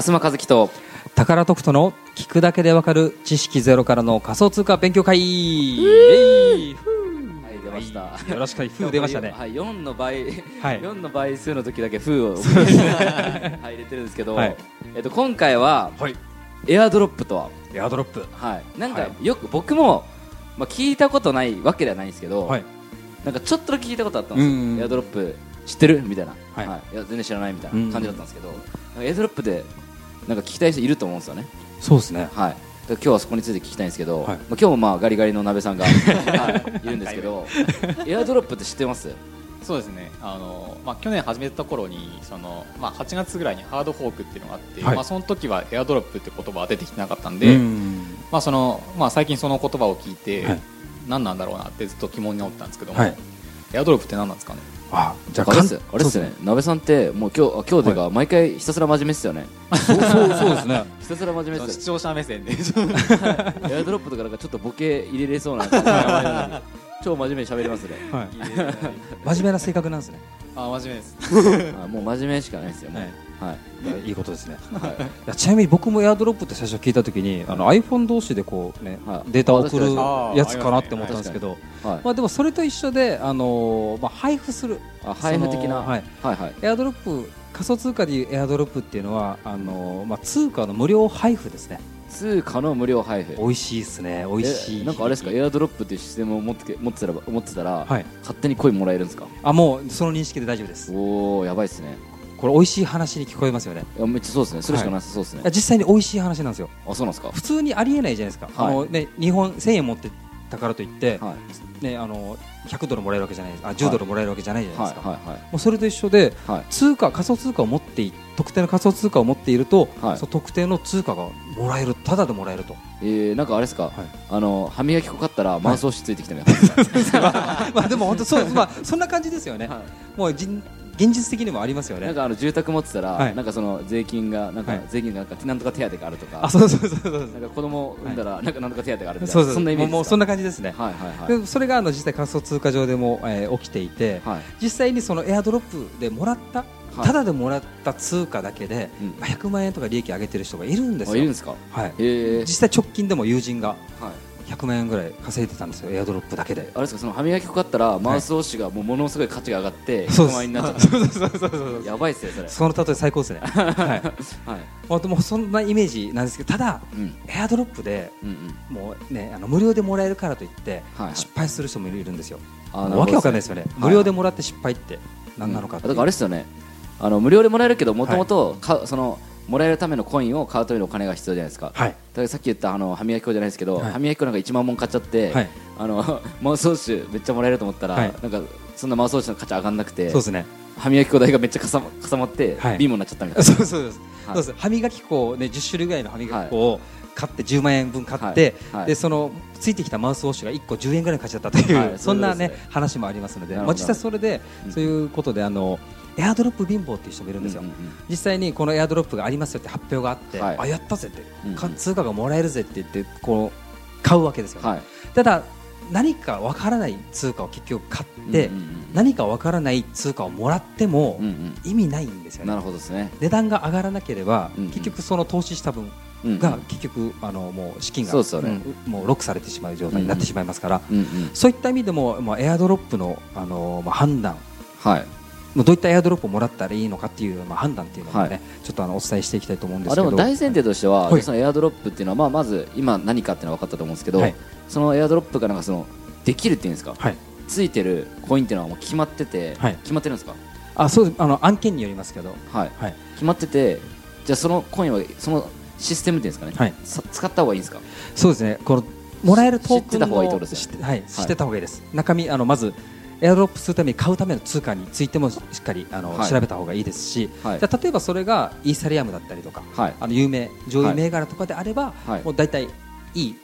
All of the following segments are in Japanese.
東和樹と。宝徳との聞くだけでわかる知識ゼロからの仮想通貨勉強会。イエイはい出ました、はいよろしく。ふう出ましたね。はい4の倍。はい。4の倍数の時だけ風を。はい入れてるんですけど、はい。えっと今回ははい。エアドロップとは？エアドロップ。はい。なんかはよく僕もまあ聞いたことないわけではないんですけど、はい。なんかちょっとだけ聞いたことあったんですよ、うんうん。エアドロップ知ってる？みたいな、はい。い、や全然知らないみたいな感じだったんですけど、なんかエアドロップでなんか聞きたい人いると思うんですよね。そうですね。はい、今日はそこについて聞きたいんですけど、はい。まあ、今日もまあガリガリの鍋さんが、はい、いるんですけどエアドロップって知ってます？そうですね。あの、まあ、去年始めた頃にその、まあ、8月ぐらいにハードフォークっていうのがあって、はい。まあ、その時はエアドロップって言葉は出てきてなかったんで、うん。まあそのまあ、最近その言葉を聞いて、はい。何なんだろうなってずっと疑問に思ったんですけども、はい。エアドロップって何なんですかね？あじゃああれですあれですね。鍋さんってもう今日あ今日でが毎回ひたすら真面目ですよね。そうそうそうですね。ひたすら真面目です視聴者目線で。エアドロップとかなんかちょっとボケ入れれそうな。超真面目に喋りますね。はい。真面目な性格なんですね。あ真面目です。あもう真面目しかないですよねはい、い。やいいことですね。はい。ちなみに僕もエアドロップって最初聞いたときにあの iPhone 同士でこうねはい。データを送るあやつかなって思ったんですけどはいまあでもそれと一緒であのーまあ配布する。あ配布的な。はい。はいはい。エアドロップ仮想通貨でいうエアドロップっていうのはあのーまあ通貨の無料配布ですね。通貨の無料配布。美味しいですね。美味しい。えなんかあれですか？エアドロップっていうシステムを持ってけ持ってたら持ってたら、はい。勝手にコインもらえるんですか？あもうその認識で大丈夫です。おおやばいっすねこれ美味しい話に聞こえますよね。いやめっちゃそうですね。それしかなさそうですね、実際に美味しい話なんですよ。あそうなんですか。普通にありえないじゃないですか、はい。あのね、日本1000円持ってたからといって、はい。ね、あの100ドルもらえるわけじゃないあ10ドルもらえるわけじゃないじゃないはいですか、はい。はいもうそれと一緒ではい。通貨仮想通貨を持ってい特定の仮想通貨を持っていると、はい。その特定の通貨がもらえる。ただでもらえると。えー、なんかあれですか、はい。あの歯磨き粉買ったらマウス押しついてきたみたいな感じですか、まあでも本当そう、まあ、そんな感じですよね、はもうじん現実的にもありますよね。なんかあの住宅持ってたら、はい。なんかその税金がなんか、はい。税金がなんかなんとか手当があるとか。あそうそうそうそうなんか子供産んだら、なんかなんとか手当があるみたいな。そうそんなイメージもうそんな感じですね、はいはいはい。でそれがあの実際仮想通貨上でも、えー起きていて、はい。実際にそのエアドロップでもらった、はい。ただでもらった通貨だけで、うん。まあ100万円とか利益上げてる人がいるんですよ。あいるんですか？はい、えー、実際直近でも友人がはい100万円ぐらい稼いでたんですよエアドロップだけで。あれですかその歯磨き粉買ったらマウス押しがもうものすごい価値が上がって100そうです。万円になっちゃった。やばいっすよそれ。その例え最高ですね。はい。はい。本当もうそんなイメージなんですけどただうん。エアドロップでうんうん。もうねあの無料でもらえるからといって、はいはい失敗する人もいるんですよ。わけわかんないですよね、はい無料でもらって失敗って何なのかっていうだからあれですよね。あの無料でもらえるけどもともとそのもらえるためのコインを買うためのお金が必要じゃないですか。はい。だからさっき言ったあの歯磨き粉じゃないですけど、はい。歯磨き粉なんか1万本買っちゃって、はい。あのマウスウォッシュめっちゃもらえると思ったら、はい。なんかそんなマウスウォッシュの価値上がんなくてそうですね。歯磨き粉代がめっちゃかさかさまって、はいビームになっちゃったみたいそうそうです、はい。そうです。歯磨き粉をね10種類ぐらいの歯磨き粉を買って10万円分買って、はい。はい。でそのついてきたマウスウォッシュが1個10円ぐらいに買っちゃったという、はい。そんなねね話もありますので、まあ、実際それで、うん。そういうことであのエアドロップ貧乏っていう人もいるんですよ、うんうんうん。実際にこのエアドロップがありますよって発表があって、はい。あやったぜって、うんうん。か通貨がもらえるぜって言ってこう買うわけですよ、はい。ただ何かわからない通貨を結局買って、うんうんうん何かわからない通貨をもらってもうんうん。意味ないんですよね、なるほどですね、値段が上がらなければ、うんうん。結局その投資した分うんうん。が結局あのもう資金がそうね。うんもうロックされてしまう状態になってしまいますから、うんうんそういった意味でも、まあ、エアドロップのあの、まあ、判断はい。まあどういったエアドロップをもらったらいいのかっていう、まあ、判断っていうのをね、はい。ちょっとあのお伝えしていきたいと思うんですけど。あでも大前提としては、はい。そのエアドロップっていうのは、まあ、まず今何かっていうのは分かったと思うんですけど、はい。そのエアドロップがなんかそのできるっていうんですか、はい。ついてるコインっていうのはもう決まってて、はい。決まってるんですか、あそうあの案件によりますけど、はい、はい。決まっててじゃあそのコインはそのシステムっていうんですかね、はい、さ使った方がいいんですか？そうですね。このもらえるトークン知ってた方がいいですはい、知ってた方がいいです。中身あのまずエアドロップするために買うための通貨についてもしっかりあの、はい。調べた方がいいですし、はい。じゃあ例えばそれがイーサリアムだったりとか、はい。あの有名上位銘柄とかであれば、はい。もう大体いい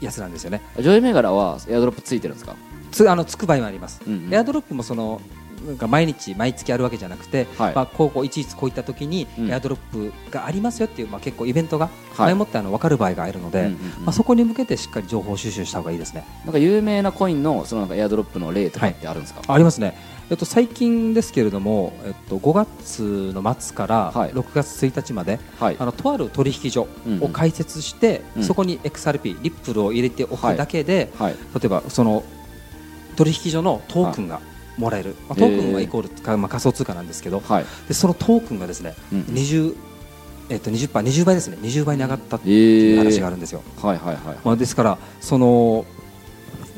やつなんですよね。上位銘柄はエアドロップついてるんですか？つあのつく場合もあります、うんうん。エアドロップもそのなんか毎日毎月あるわけじゃなくて、はい。まあ、こうこういちいちこういった時にうん。エアドロップがありますよっていう、まあ、結構イベントがはい前もってあの分かる場合があるので、うんうんうんまあ、そこに向けてしっかり情報収集した方がいいですね。なんか有名なコインのそのなんかエアドロップの例とかってあるんですか、ありますね、えっと、最近ですけれども、えっと、5月の末からはい。6月1日まで、はい。あのとある取引所うんうん。を開設して、うん。そこに XRP、リップルを入れておくだけで、はい。例えばその取引所のトークンがもらえる、まあ、トークンはイコールか、まあ、仮想通貨なんですけど、はい。でそのトークンがですね、うん。20えっと、20%、20倍ですね、20倍に上がったってえいうー。話があるんですよ。はいはいはい。まあ、ですから、その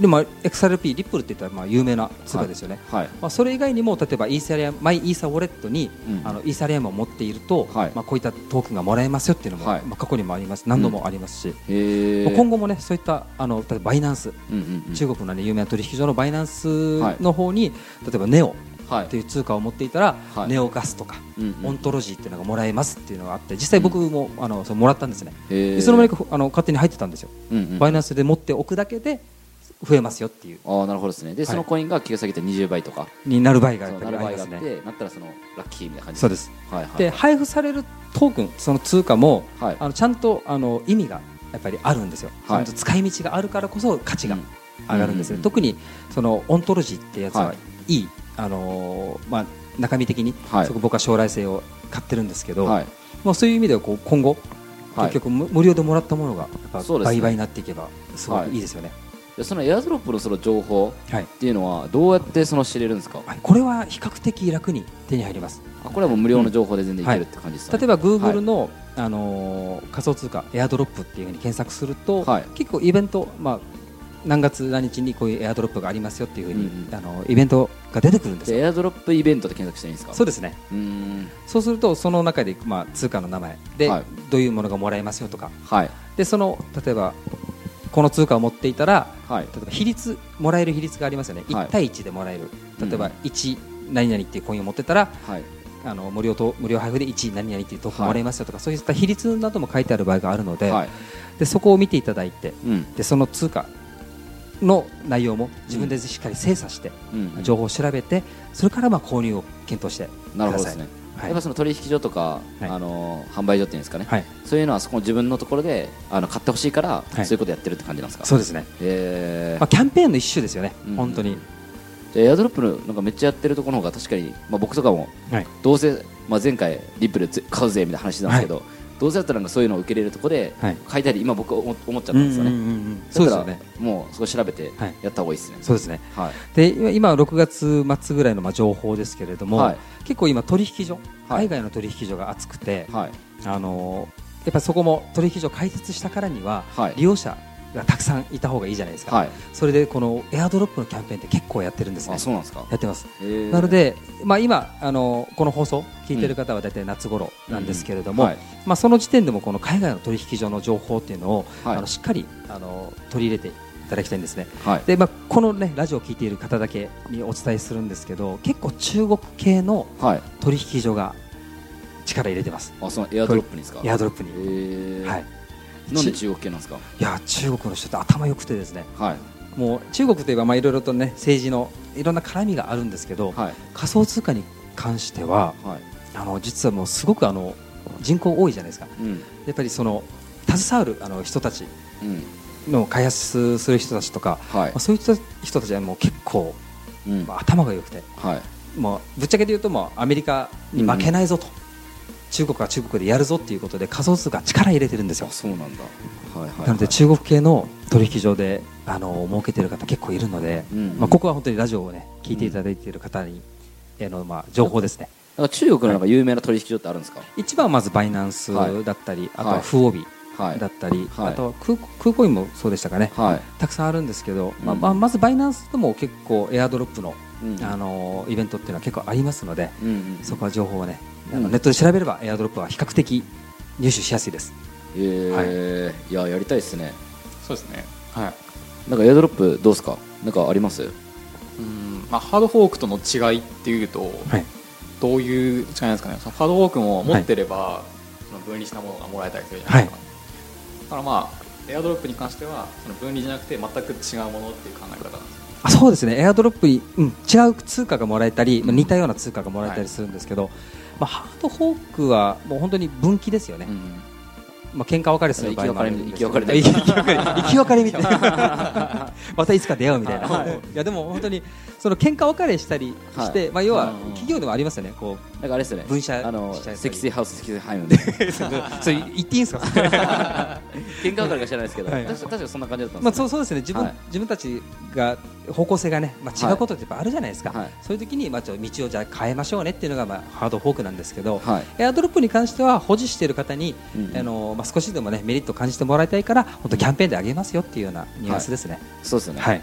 でも XRP、リップルって言ったらまあ有名な通貨ですよね。はい。まあ、それ以外にも例えばイーサリアムマイイーサウォレットに、うん。あのイーサリアムを持っていると、はい。まあ、こういったトークンがもらえますよっていうのも、はい。まあ、過去にもあります。何度もありますし、えー。まあ今後もねそういったあの例えばバイナンス、うんうんうん。中国の、ね、有名な取引所のバイナンスはい。の方に、例えばネオはい。という通貨を持っていたら、はい。ネオガスとか、うんうん。オントロジーっていうのがもらえますっていうのがあって実際僕も、あのそうもらったんですね、えー。いつの間にかあの勝手に入ってたんですよ、うんうん。バイナンスで持っておくだけで増えますよっていう。ああなるほどですね。で、はい。そのコインが急下げて20倍とか。になる場合がやっぱりありますね。なったらそのラッキーみたいな感じそうです。はいはいで配布されるトークンその通貨も、はい。あのちゃんとあの意味がやっぱりあるんですよ、はい。ちゃんと使い道があるからこそ価値がうん。上がるんですね、うん特にそのオントロジーってやつははい。いい、あのーまあ、中身的に、はい。すごく僕は将来性を買ってるんですけど、はい。まあ、そういう意味ではこう今後、はい。結局無無料でもらったものがやっぱそうですね。倍々になっていけばすごくいいですよね。でそのエアドロップのその情報はい。っていうのはどうやってその知れるんですか？はい。これは比較的楽に手に入ります。あこれはもう無料の情報で全然いけるって感じですか、ね。例えば Google の、あのー仮想通貨エアドロップっていうふうに検索すると、はい。結構イベント、まあ、何月何日にこういうエアドロップがありますよっていうふうに、うんうん。あのイベントが出てくるんですエアドロップイベントで検索していいんですか？そうですね。うーん。そうするとその中で、まあ、通貨の名前で、はい。どういうものがもらえますよとか。はい。でその例えばこの通貨を持っていたらはい。例えば比率もらえる比率がありますよね、はい。1対1でもらえる。例えばうん1何々っていうコインを持ってたらはい。あの無料と無料配布で1何々っていうトークンもらえますよとか、そういった比率なども書いてある場合があるので,、はい。でそこを見ていただいてうん。でその通貨の内容も自分でしっかり精査して、うん。情報を調べてそれからまあ購入を検討してなるほどですね、はいやっぱその取引所とか、はい。あの販売所っていうんですかね、はい、そういうのはそこの自分のところであの買ってほしいから、はい。そういうことやってるって感じなんですか？そうですね、えー。まあ、キャンペーンの一種ですよね、うん。本当に、じゃあエアドロップのなんかめっちゃやってるところの方が確かに、まあ、僕とかもはい。どうせ、まあ、前回リップルぜ買うぜみたいな話してたんですけど、どうせだったらなんかそういうのを受け入れるところではい。書い今僕思思っちゃったんですよね、そうですよね。もうそこ調べてはいやった方がいいですね、そうですね。はい。で今今は6月末ぐらいのまあ情報ですけれども、はい。結構今取引所、はい。海外の取引所が熱くて、はい。あのーやっぱそこも取引所開設したからには、はい。利用者がたくさんいた方がいいじゃないですか、はい。それでこのエアドロップのキャンペーンって結構やってるんです。ねあそうなんですか、やってます。えー。なので、まあ、今あのこの放送聞いてる方は大体夏頃なんですけれども、うん。はい。まあ、その時点でもこの海外の取引所の情報っていうのを、はい。あのしっかりあの取り入れていただきたいんですね。はい。でまあ、この、ね、ラジオを聞いている方だけにお伝えするんですけど結構中国系のはい。取引所が力入れてます。あそのエアドロップにですか？エアドロップに、えー。はい、なんでち中国系なんですか？いや中国の人って頭良くてですね。はい。もう中国といえばまあいろいろとね政治のいろんな絡みがあるんですけど、はい。仮想通貨に関してははい。あの実はもうすごくあの人口多いじゃないですか。うん。やっぱりその携わるあの人たちうん。の開発する人たちとか、はい。まあ、そういった人たちはもう結構、うん。まあ、頭が良くて。はい。もうぶっちゃけて言うともうアメリカに負けないぞと、中国は中国でやるぞっていうことで仮想通貨力入れてるんですよ。あそうなんだ。はいはいはい。なので中国系の取引所であの儲けてる方結構いるので、うんまあ、ここは本当にラジオをね聞いていただいている方に、へのまあ情報ですね。なんか中国のなんか有名な取引所ってあるんですか？一番はまずバイナンスはいだったり、はい。あとはフオビはいだったり、はい。あとは空空コインもそうでしたかね、はい。たくさんあるんですけど、まあうん。まあ、まずバイナンスでも結構エアドロップの、うんあのイベントっていうのは結構ありますので、うんうんそこは情報をね、あうん。のネットで調べればエアドロップは比較的入手しやすいです。えー。い。ややりたいですね。そうですね。はい。なんかエアドロップどうですか？なんかあります？うんまあ、ハードフォークとの違いっていうと、はい。どういう違いなんですかね？そのハードフォークも持ってれば、その分離したものがもらえたりするじゃないですか、だからまあエアドロップに関してはその分離じゃなくて全く違うものっていう考え方なんですよあそうですね。エアドロップに、うん、違う通貨がもらえたり、まあ、似たような通貨がもらえたりするんですけど、まあ、ハードフォークはもう本当に分岐ですよね、うんまあ喧嘩別れする場合もあるんです生き別れ生き別れ生き別れみたいな。またいつか出会うみたいな、い、やでも本当にその喧嘩別れしたりして、はい。まあ、要はうん企業でもありますよね。こうなんかあれですよね。分社あの積水ハウス積水ハイム。で それ言っていいんですか？喧嘩別れか知らないですけど。はい。確か確かそんな感じだったんまあ、ですよそうそうですね。自分,、はい。自分たちが方向性がね、まあ、違うことってやっぱあるじゃないですか、はい。そういう時にまあちょっと道をじゃあ変えましょうねっていうのがまあハードフォークなんですけど、はい。エアドロップに関しては保持している方に、うん。あのまあ、少しでもねメリットを感じてもらいたいから本当キャンペーンであげますよっていうようなニュアンスですね。そうですよね。はい、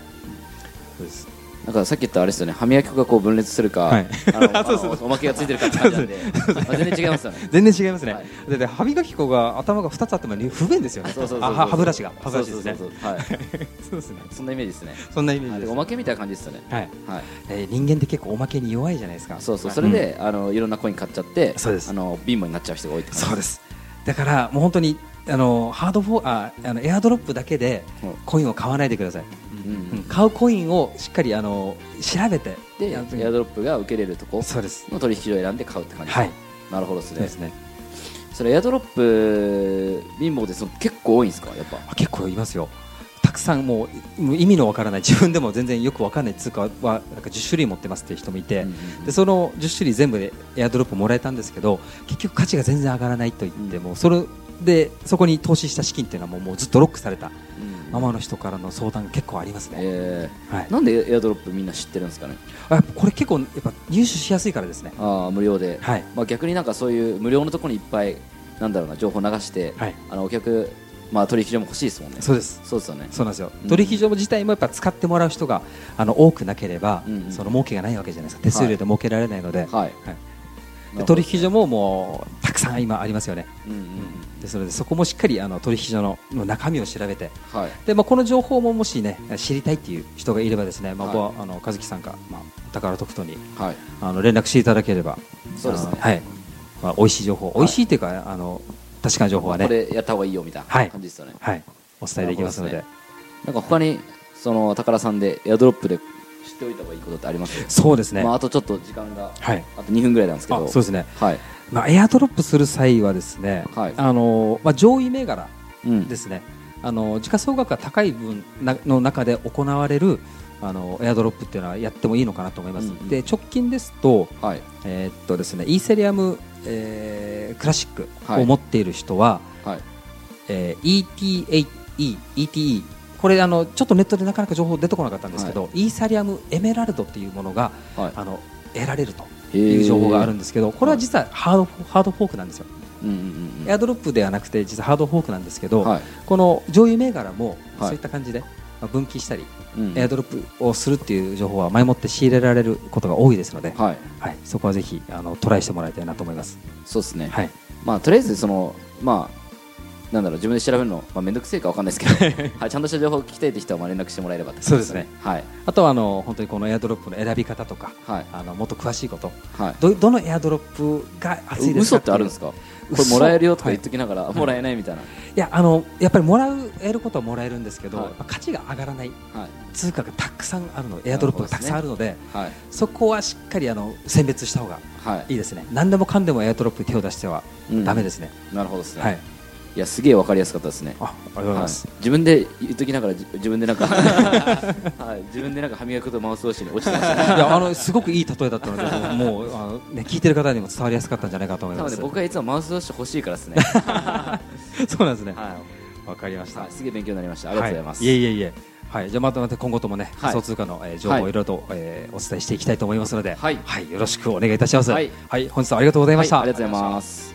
そうです。なんかさっき言ったあれですよね。歯磨き粉がこう分裂するか、はい。あの あのおまけがついてるかって感じなんで、まあ、全然違いますよね。全然違いますね、はい。だって歯磨き粉が頭が2つあっても不便ですよね。そうそうそうそう。あ歯ブラシが。歯ブラシですね。そうそうそうはい。そうですね。そんなイメージですね。そんなイメージです、はいおまけみたいな感じですよね。はい。はい。えー人間って結構おまけに弱いじゃないですか。そうそう、はい。それで、あのいろんなコイン買っちゃって、そうです。あの貧乏になっちゃう人が多いってそうですだからもう本当にあのハードフォークああのエアドロップだけでうん。コインを買わないでください、うんうん買うコインをしっかりあの調べてで、エアドロップが受けれるとこそうです。の取引所を選んで買うって感じはい。なるほどですね。です。ね。それエアドロップ貧乏でその結構多いんですか？やっぱ。あ結構いますよ。たくさんもう意味のわからない 自分でも全然よくわかんない通貨はなんか10種類持ってますっていう人もいて、うんうんうん。でその10種類全部でエアドロップもらえたんですけど結局価値が全然上がらないと言って、うん。もうそれでそこに投資した資金っていうのはもうもうずっとロックされたうん。ままの人からの相談が結構ありますね、えはい。ー、なんでエアドロップみんな知ってるんですかね？あこれ結構やっぱ入手しやすいからですね。ああ無料で。はい。まあ逆になんかそういう無料のところにいっぱいなんだろうな情報流して、はい。あのお客まあ取引所も欲しいですもんね。そうです。そうですよね。そうなんですよ、うん。取引所自体もやっぱ使ってもらう人があの多くなければ、うんうん。その儲けがないわけじゃないですか。手数料で儲けられないので,、はい。で取引所ももうたくさん今ありますよね。うんうんうん。ですのでそこもしっかりあの取引所のの中身を調べて。はい。で、まあ、この情報ももしね知りたいっていう人がいればですね、まあはい僕はあの和樹さんか、まあ、宝特等にはい。あの連絡していただければ。そうですね。はい。まあ、美味しい情報、い美味しいっていうかあの確かな情報はね。これやった方がいいよみたいなはい。感じですよね。はい、お伝えできますので。なるなんか他にその宝さんでエアドロップで知っておいた方がいいことってあります？そうですね、まああとちょっと時間がはい。あと2分ぐらいなんですけど。あそうですね。はい。まあ、エアドロップする際はですね、はい。あのまあ、上位銘柄うんですね、あの時価総額が高い分なの中で行われるあのエアドロップっていうのはやってもいいのかなと思います、うんうんで直近ですと,、はい。えーっとですね、イーセリアム、えークラシックはいを持っている人は、はい。えー ETE、ETE これあのちょっとネットでなかなか情報出てこなかったんですけど、イーサリアムエメラルドっていうものがはい。あの得られるとへいうー情報があるんですけど、これは実はハードハードフォークなんですよ。うんうんうんエアドロップではなくて実はハードフォークなんですけど、はい。この上位銘柄もはいそういった感じで、まあ分岐したり、うんエアドロップをするっていう情報は前もって仕入れられることが多いですので、はいはい。そこはぜひあのトライしてもらいたいなと思います。そうですね。はい、まあとりあえずそのまあなんだろう自分で調べるのまあ面倒くせえかわかんないですけど、はいちゃんとした情報を聞きたいって人はまあ連絡してもらえればって感じそうですね。はいあとはあの本当にこのエアドロップの選び方とか、はいあのもっと詳しいこと、はい。どどのエアドロップが熱いです嘘かいうってあるんですか？これ嘘もらえるよとかはい言っときながら、もらえないみたいな。い。やあのやっぱりもらう得ることはもらえるんですけど、はい。価値が上がらない。はい。通貨がたくさんあるのエアドロップがたくさんあるのではい。そこはしっかりあの選別した方がはい。いいですね。何でもかんでもエアドロップに手を出してはうん。ダメですね、なるほどですね。はいいやすげえわかりやすかったですね。あありがとうございます、はい。自分で言っときながらじ自分でなんか はい。自分でなんか歯磨き粉とマウス同士に落ちてました。ね。いやあのすごくいい例えだったのでもうあの、ね、聞いてる方にも伝わりやすかったんじゃないかと思います。なので僕はいつもマウス同士欲しいからですね。そうなんですね。はわ、かりましい、た、はい、すげえ勉強になりました。ありがとうございます。はい、いえいえいえ。はい、じゃあまたまた今後ともね、はい。仮想通貨の、えー情報をい。ろいろと、えーお伝えしていきたいと思いますので、はい。よろしくお願いいたします。はい。本日はありがとうございました。はい。ありがとうございます。